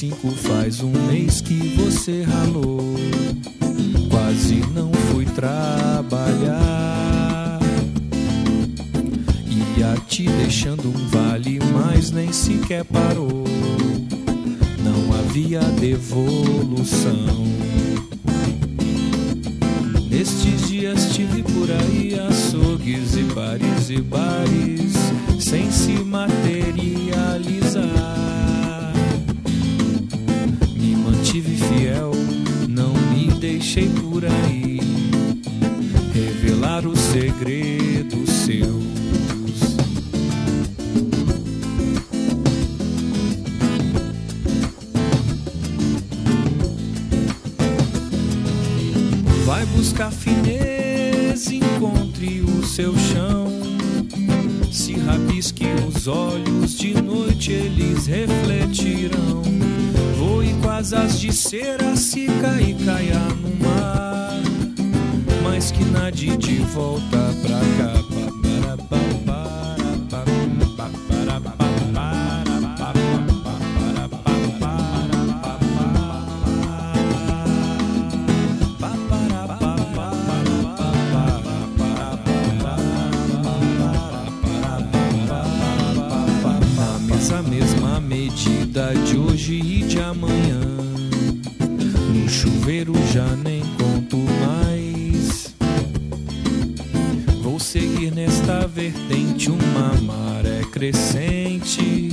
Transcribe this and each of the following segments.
dias que você ralou, quase não fui trabalhar. Ia te deixando um vale, mas nem sequer parou. Não havia devolução. Nestes dias tive por aí açougues e bares e bares sem se materializar. Por aí revelar os segredos seus. Vai buscar fineza, encontre o seu chão. Se rabisque os olhos, de noite eles refletirão. Asas de cera, se cair, caia no mar. Mas que nade de volta pra cá. medida de hoje e de amanhã. Chuveiro já nem conto mais. Vou seguir nesta vertente uma maré crescente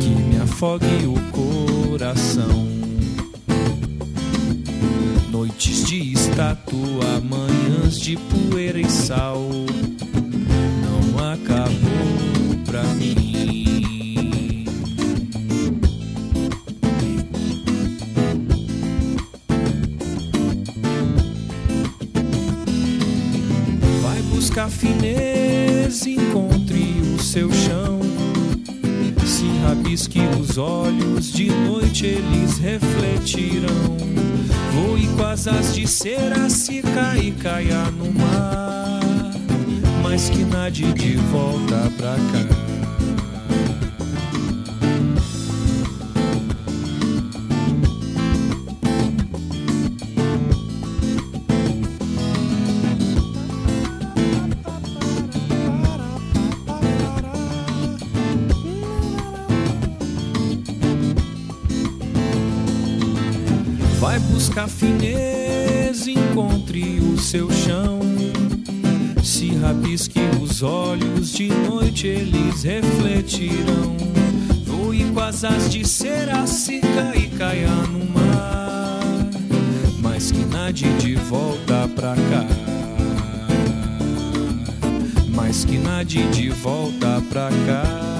que me afogue o coração. Noites de estátua, manhãs de poeira e sal. Não acabou pra mim. Fineza, encontre o seu chão. Se rabisque os olhos, de noite eles refletirão. Voe com as asas de cera, se cair, caia no mar. Mas que nade de volta pra cá. Vai buscar fineza, encontre o seu chão. Se rabisque os olhos, de noite eles refletirão. Voe com as asas de cera, se cair, caia no mar. Mas que nade de volta pra cá. Mas que nade de volta pra cá.